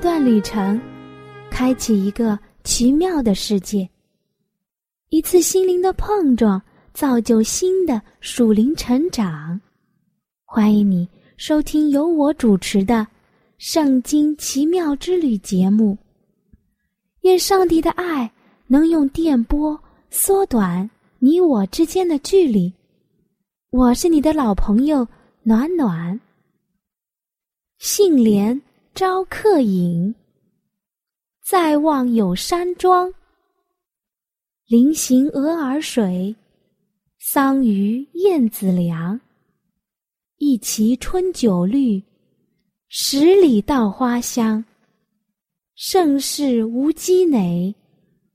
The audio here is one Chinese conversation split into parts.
段旅程，开启一个奇妙的世界。一次心灵的碰撞，造就新的属灵成长。欢迎你收听由我主持的《圣经奇妙之旅》节目。愿上帝的爱能用电波缩短你我之间的距离。我是你的老朋友暖暖。杏莲。招客饮，再望有山庄。临行鹅儿水，桑榆燕子梁。一畦春酒绿，十里稻花香。盛世无积馁，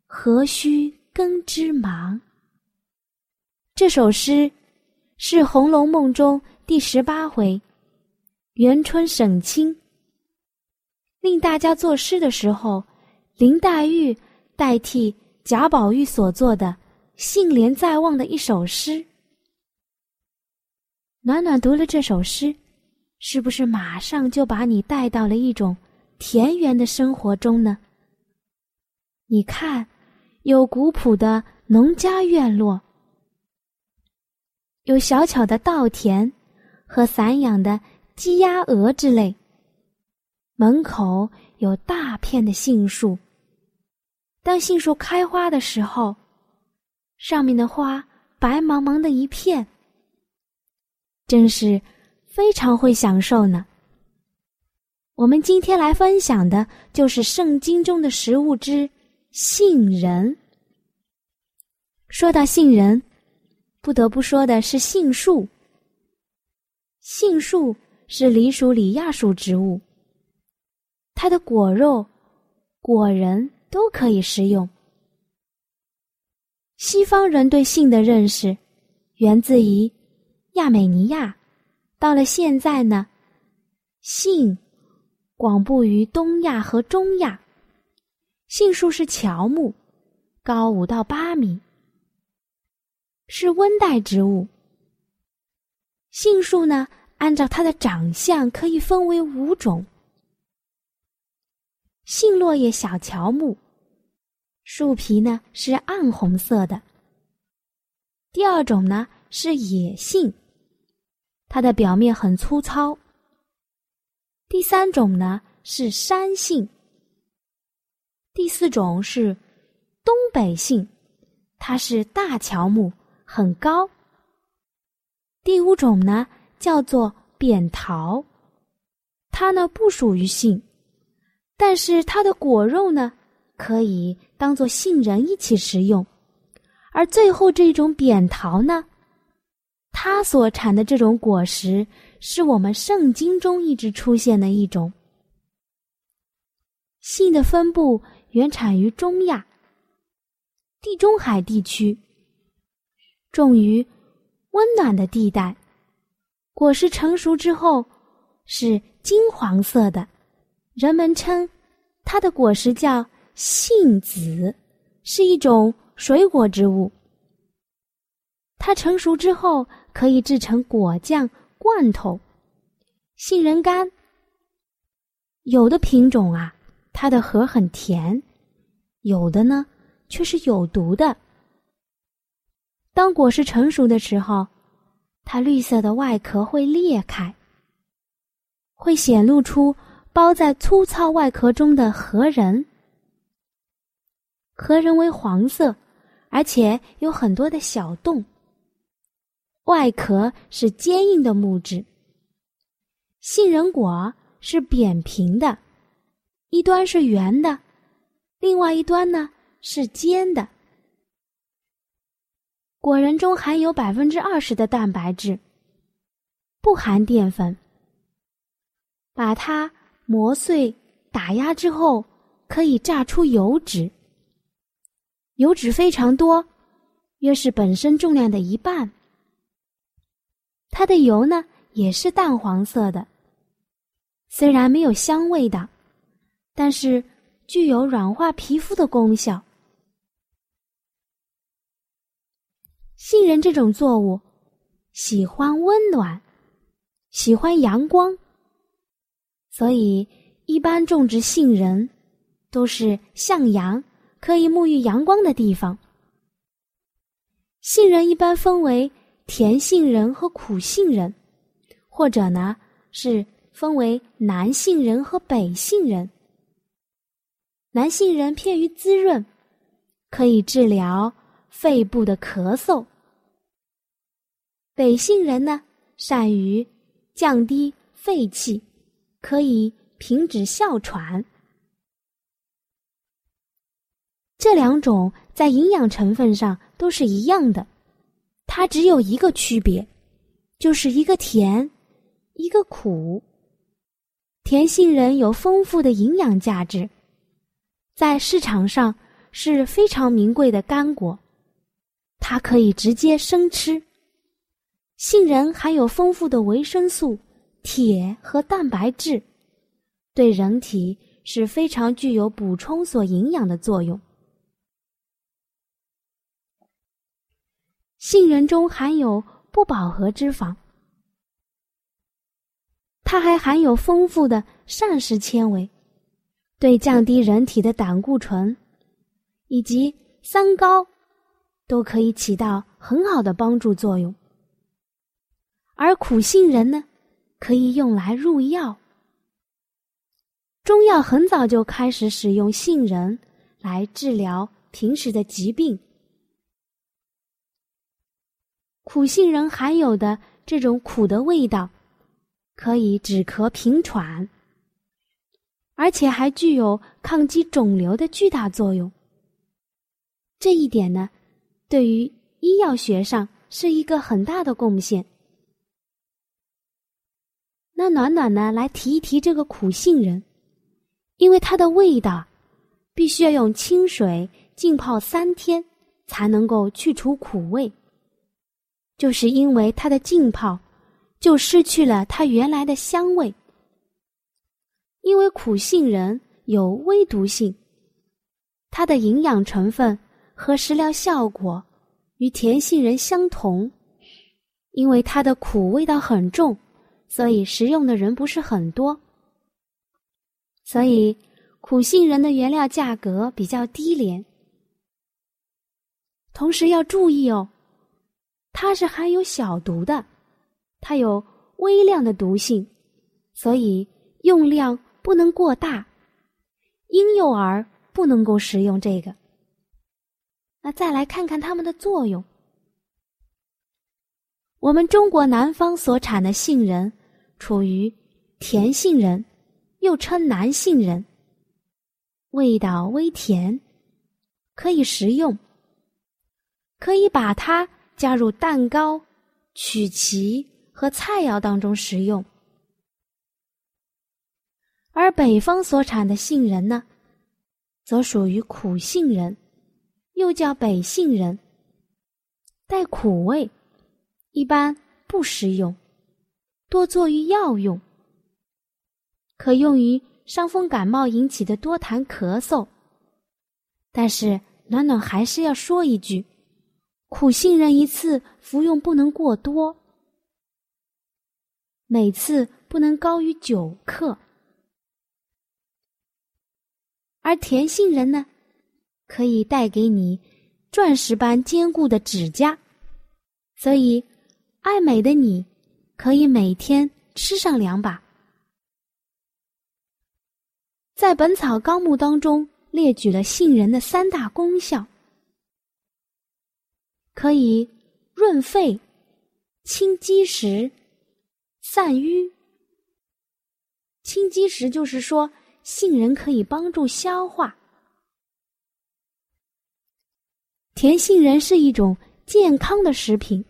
何须耕织忙？这首诗是《红楼梦》中第十八回，元春省亲。令大家作诗的时候，林黛玉代替贾宝玉所作的《杏帘在望》的一首诗。暖暖读了这首诗，是不是马上就把你带到了一种田园的生活中呢？你看，有古朴的农家院落，有小巧的稻田和散养的鸡鸭鹅之类。门口有大片的杏树。当杏树开花的时候，上面的花白茫茫的一片，真是非常会享受呢。我们今天来分享的就是圣经中的食物之杏仁。说到杏仁，不得不说的是杏树。杏树是梨属里亚属植物。它的果肉、果仁都可以食用。西方人对杏的认识，源自于亚美尼亚。到了现在呢，杏广布于东亚和中亚。杏树是乔木，高五到八米，是温带植物。杏树呢，按照它的长相可以分为五种。杏落叶小乔木，树皮呢是暗红色的。第二种呢是野杏，它的表面很粗糙。第三种呢是山杏。第四种是东北杏，它是大乔木，很高。第五种呢叫做扁桃，它呢不属于杏。但是它的果肉呢，可以当做杏仁一起食用，而最后这种扁桃呢，它所产的这种果实，是我们圣经中一直出现的一种。杏的分布原产于中亚、地中海地区，种于温暖的地带，果实成熟之后是金黄色的。人们称它的果实叫杏子，是一种水果植物。它成熟之后可以制成果酱、罐头、杏仁干。有的品种啊，它的核很甜；有的呢，却是有毒的。当果实成熟的时候，它绿色的外壳会裂开，会显露出。包在粗糙外壳中的核仁，核仁为黄色，而且有很多的小洞。外壳是坚硬的木质。杏仁果是扁平的，一端是圆的，另外一端呢是尖的。果仁中含有百分之二十的蛋白质，不含淀粉。把它。磨碎打压之后可以榨出油脂，油脂非常多，约是本身重量的一半。它的油呢也是淡黄色的，虽然没有香味的，但是具有软化皮肤的功效。杏仁这种作物喜欢温暖，喜欢阳光，所以一般种植杏仁都是向阳、可以沐浴阳光的地方。杏仁一般分为。甜杏仁和苦杏仁，或者呢是分为南杏仁和北杏仁。南杏仁偏于滋润，可以治疗肺部的咳嗽；北杏仁呢善于降低肺气，可以停止哮喘。这两种在营养成分上都是一样的。它只有一个区别，就是一个甜，一个苦。甜杏仁有丰富的营养价值，在市场上是非常名贵的干果，它可以直接生吃。杏仁含有丰富的维生素、铁和蛋白质，对人体是非常具有补充所营养的作用。杏仁中含有不饱和脂肪，它还含有丰富的膳食纤维，对降低人体的胆固醇以及三高都可以起到很好的帮助作用。而苦杏仁呢，可以用来入药。中药很早就开始使用杏仁来治疗平时的疾病。苦杏仁含有的这种苦的味道，可以止咳平喘，而且还具有抗击肿瘤的巨大作用。这一点呢，对于医药学上是一个很大的贡献。那暖暖呢，来提一提这个苦杏仁，因为它的味道必须要用清水浸泡三天，才能够去除苦味。就是因为它的浸泡，就失去了它原来的香味。因为苦杏仁有微毒性，它的营养成分和食疗效果与甜杏仁相同。因为它的苦味道很重，所以食用的人不是很多。所以苦杏仁的原料价格比较低廉。同时要注意哦。它是含有小毒的，它有微量的毒性，所以用量不能过大，婴幼儿不能够食用这个。那再来看看它们的作用。我们中国南方所产的杏仁，处于甜杏仁，又称南杏仁，味道微甜，可以食用，可以把它。加入蛋糕、曲奇和菜肴当中食用，而北方所产的杏仁呢，则属于苦杏仁，又叫北杏仁，带苦味，一般不食用，多作于药用，可用于伤风感冒引起的多痰咳嗽。但是暖暖还是要说一句。苦杏仁一次服用不能过多，每次不能高于九克。而甜杏仁呢，可以带给你钻石般坚固的指甲，所以爱美的你可以每天吃上两把。在《本草纲目》当中列举了杏仁的三大功效。可以润肺、清积食、散瘀。清积食就是说，杏仁可以帮助消化。甜杏仁是一种健康的食品，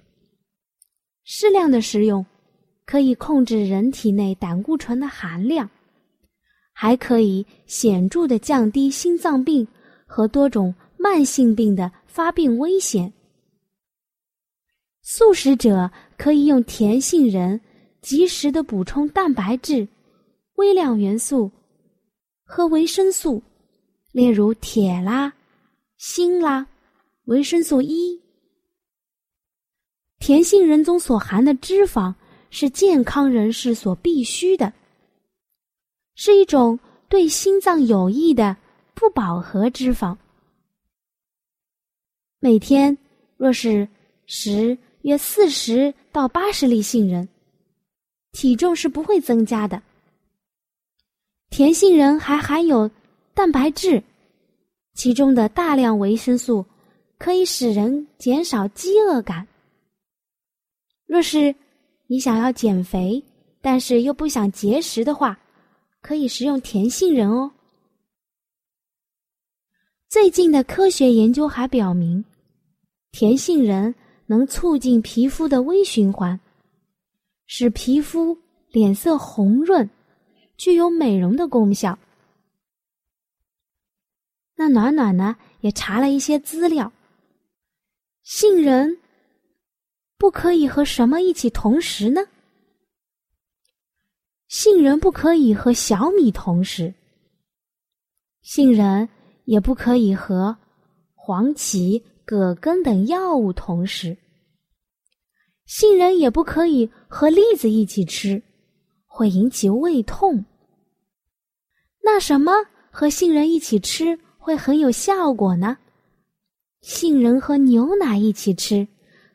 适量的食用可以控制人体内胆固醇的含量，还可以显著的降低心脏病和多种慢性病的发病危险。素食者可以用甜杏仁及时的补充蛋白质、微量元素和维生素，例如铁啦、锌啦、维生素 E。甜杏仁中所含的脂肪是健康人士所必须的，是一种对心脏有益的不饱和脂肪。每天若是食约四十到八十粒杏仁，体重是不会增加的。甜杏仁还含有蛋白质，其中的大量维生素可以使人减少饥饿感。若是你想要减肥，但是又不想节食的话，可以食用甜杏仁哦。最近的科学研究还表明，甜杏仁能促进皮肤的微循环，使皮肤脸色红润，具有美容的功效。那暖暖呢，也查了一些资料，杏仁。不可以和什么一起同时呢？杏仁不可以和小米同时，杏仁也不可以和黄芪、葛根等药物同时，杏仁也不可以和栗子一起吃，会引起胃痛。那什么和杏仁一起吃会很有效果呢？杏仁和牛奶一起吃，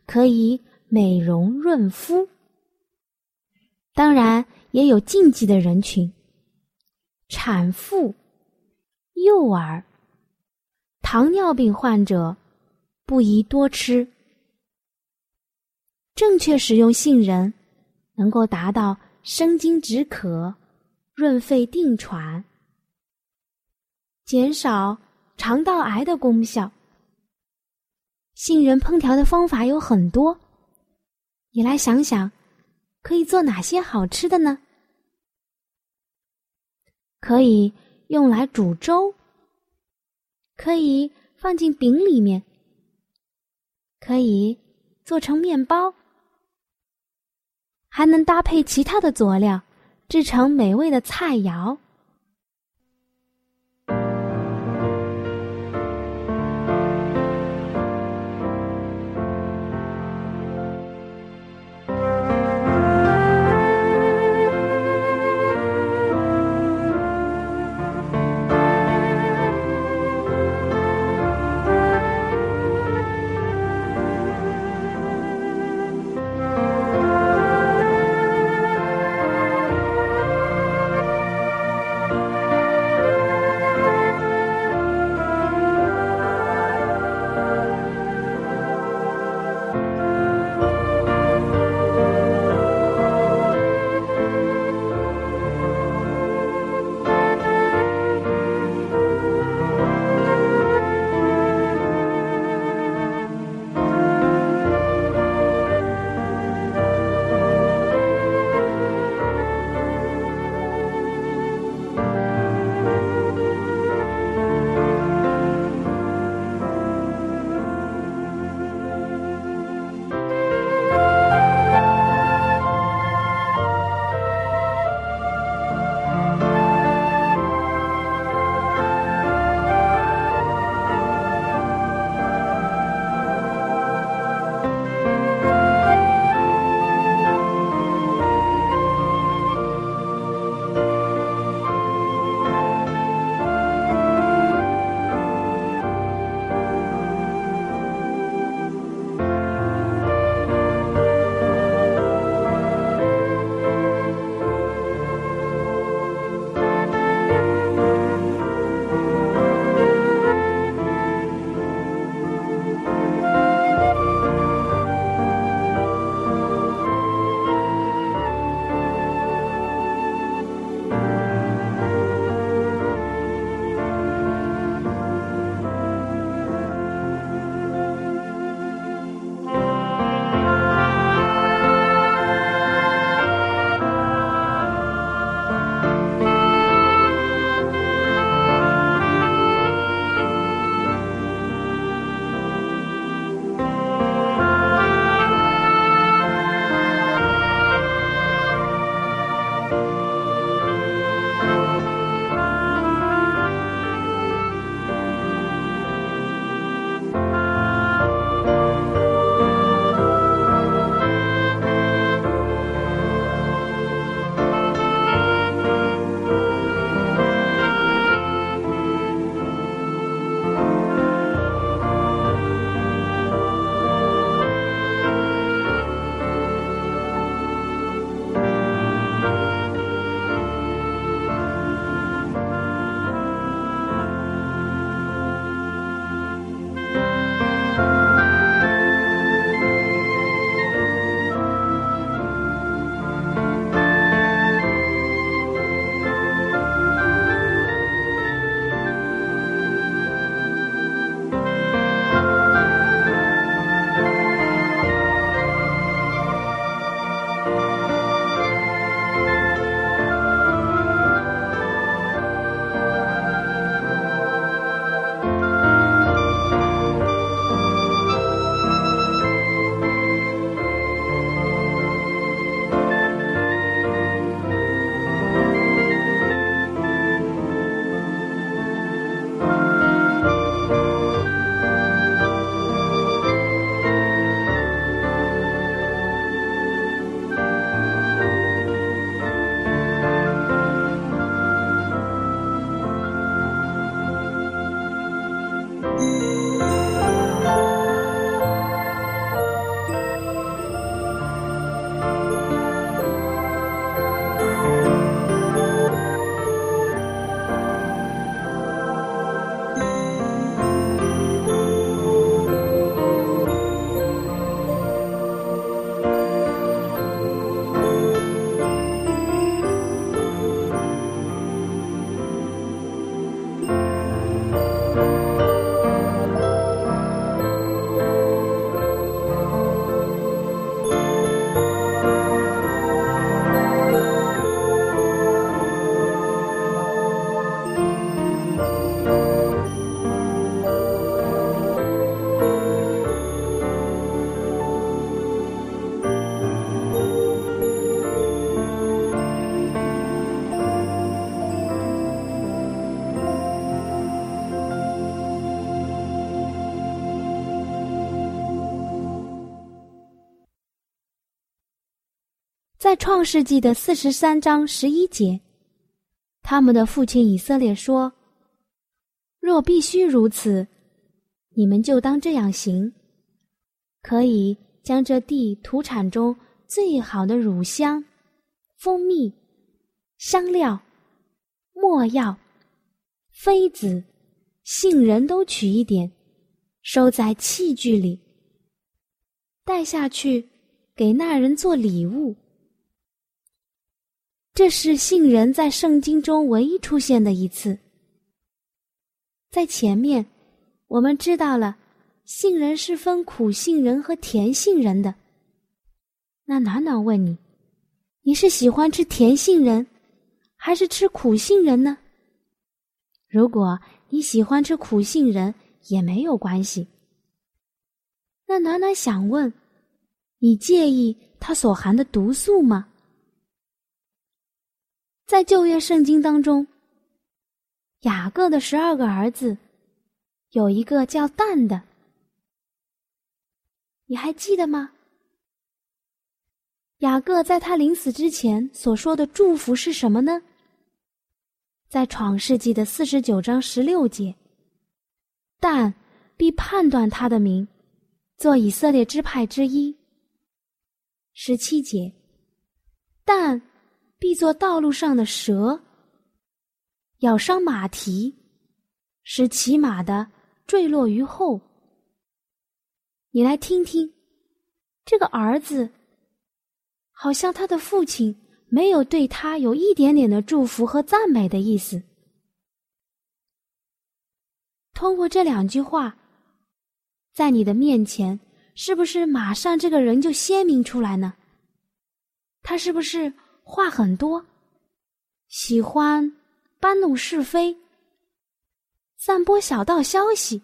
可以。美容润肤，当然也有禁忌的人群：产妇、幼儿、糖尿病患者不宜多吃。正确使用杏仁，能够达到生津止渴、润肺定喘、减少肠道癌的功效。杏仁烹调的方法有很多。你来想想，可以做哪些好吃的呢？可以用来煮粥，可以放进饼里面，可以做成面包，还能搭配其他的佐料，制成美味的菜肴。在创世纪的四十三章十一节，他们的父亲以色列说：“若必须如此，你们就当这样行，可以将这地土产中最好的乳香、蜂蜜、香料、墨药、妃子、杏仁都取一点，收在器具里，带下去给那人做礼物。”这是杏仁在圣经中唯一出现的一次。在前面，我们知道了杏仁是分苦杏仁和甜杏仁的。那暖暖问你：你是喜欢吃甜杏仁，还是吃苦杏仁呢？如果你喜欢吃苦杏仁，也没有关系。那暖暖想问：你介意它所含的毒素吗？在旧约圣经当中，雅各的十二个儿子，有一个叫蛋的，你还记得吗？雅各在他临死之前所说的祝福是什么呢？在创世纪的四十九章十六节，但必判断他的名，做以色列支派之一。十七节，但。必做道路上的蛇，咬伤马蹄，使骑马的坠落于后。你来听听，这个儿子，好像他的父亲没有对他有一点点的祝福和赞美的意思。通过这两句话，在你的面前，是不是马上这个人就鲜明出来呢？他是不是？话很多，喜欢搬弄是非，散播小道消息，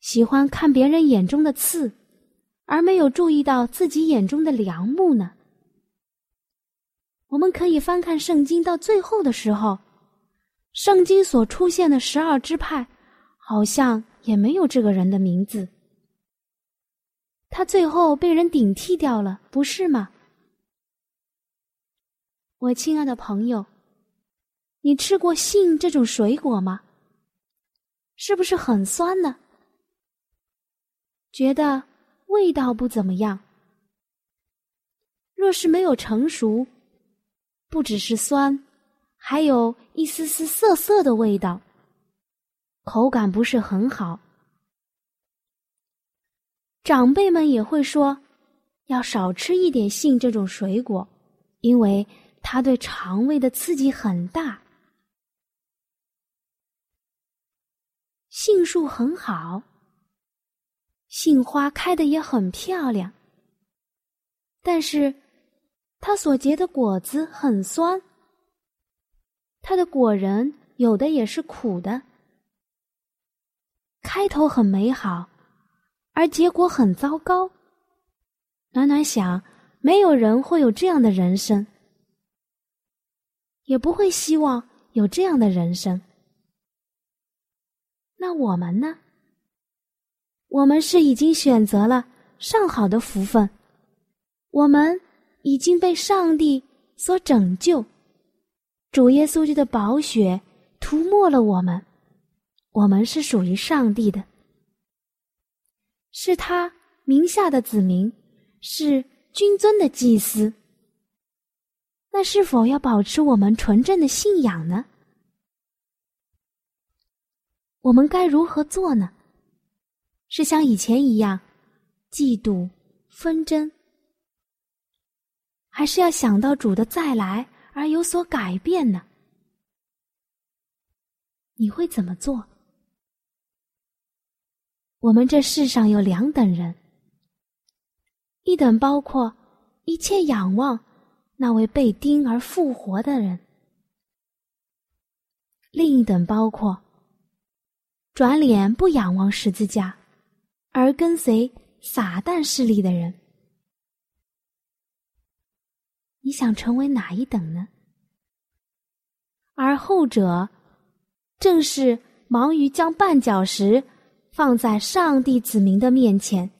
喜欢看别人眼中的刺，而没有注意到自己眼中的良木呢。我们可以翻看圣经到最后的时候，圣经所出现的十二支派，好像也没有这个人的名字。他最后被人顶替掉了，不是吗？我亲爱的朋友，你吃过杏这种水果吗？是不是很酸呢？觉得味道不怎么样。若是没有成熟，不只是酸，还有一丝丝涩涩的味道，口感不是很好。长辈们也会说，要少吃一点杏这种水果，因为。它对肠胃的刺激很大。杏树很好，杏花开的也很漂亮，但是它所结的果子很酸，它的果仁有的也是苦的。开头很美好，而结果很糟糕。暖暖想，没有人会有这样的人生。也不会希望有这样的人生。那我们呢？我们是已经选择了上好的福分，我们已经被上帝所拯救，主耶稣基督的宝血涂抹了我们，我们是属于上帝的，是他名下的子民，是君尊的祭司。那是否要保持我们纯正的信仰呢？我们该如何做呢？是像以前一样嫉妒纷争，还是要想到主的再来而有所改变呢？你会怎么做？我们这世上有两等人，一等包括一切仰望。那位被钉而复活的人，另一等包括转脸不仰望十字架，而跟随撒旦势力的人。你想成为哪一等呢？而后者，正是忙于将绊脚石放在上帝子民的面前，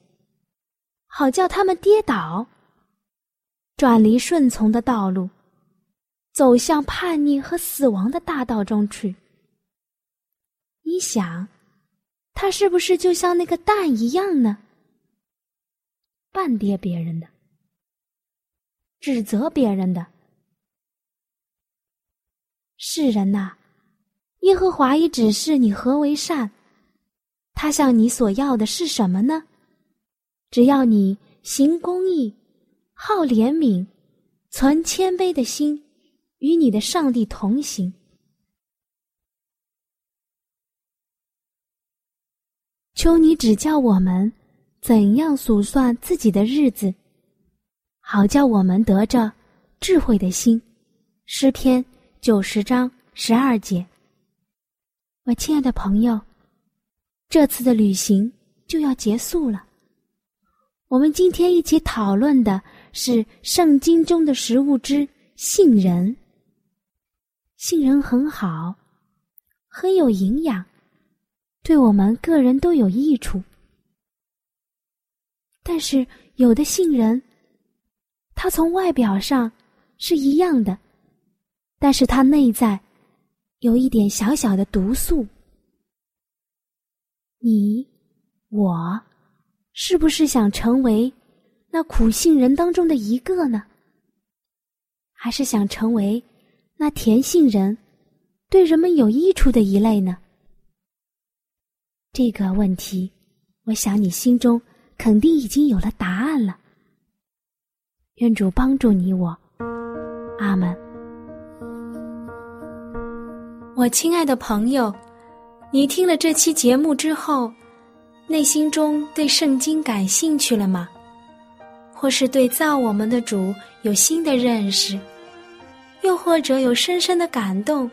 好叫他们跌倒。转离顺从的道路，走向叛逆和死亡的大道中去。你想，他是不是就像那个蛋一样呢？半跌别人的，指责别人的。世人呐，耶和华已指示你何为善，他向你所要的是什么呢？只要你行公义，好怜悯，存谦卑的心，与你的上帝同行。求你指教我们，怎样数算自己的日子，好叫我们得着智慧的心。诗篇。九十章十二节，我亲爱的朋友，这次的旅行就要结束了。我们今天一起讨论的是圣经中的食物之杏仁。杏仁很好，很有营养，对我们个人都有益处。但是有的杏仁，它从外表上是一样的。但是它内在有一点小小的毒素，你我是不是想成为那苦杏仁当中的一个呢？还是想成为那甜杏仁对人们有益处的一类呢？这个问题，我想你心中肯定已经有了答案了。愿主帮助你我，阿门。我亲爱的朋友，你听了这期节目之后，内心中对圣经感兴趣了吗？或是对造我们的主有新的认识，又或者有深深的感动？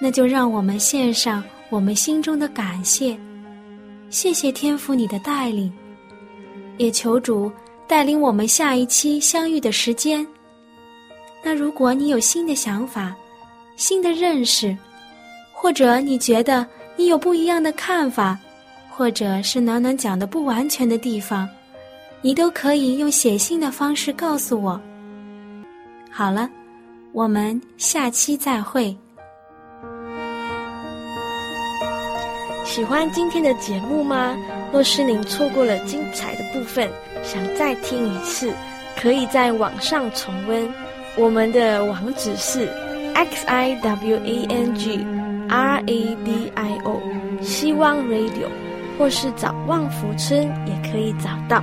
那就让我们献上我们心中的感谢，谢谢天父你的带领，也求主带领我们下一期相遇的时间。那如果你有新的想法，新的认识，或者你觉得你有不一样的看法，或者是暖暖讲的不完全的地方，你都可以用写信的方式告诉我。好了，我们下期再会。喜欢今天的节目吗？若是您错过了精彩的部分，想再听一次，可以在网上重温。我们的网址是。x i w a n g r a d i o，希望 radio，或是找旺福村也可以找到。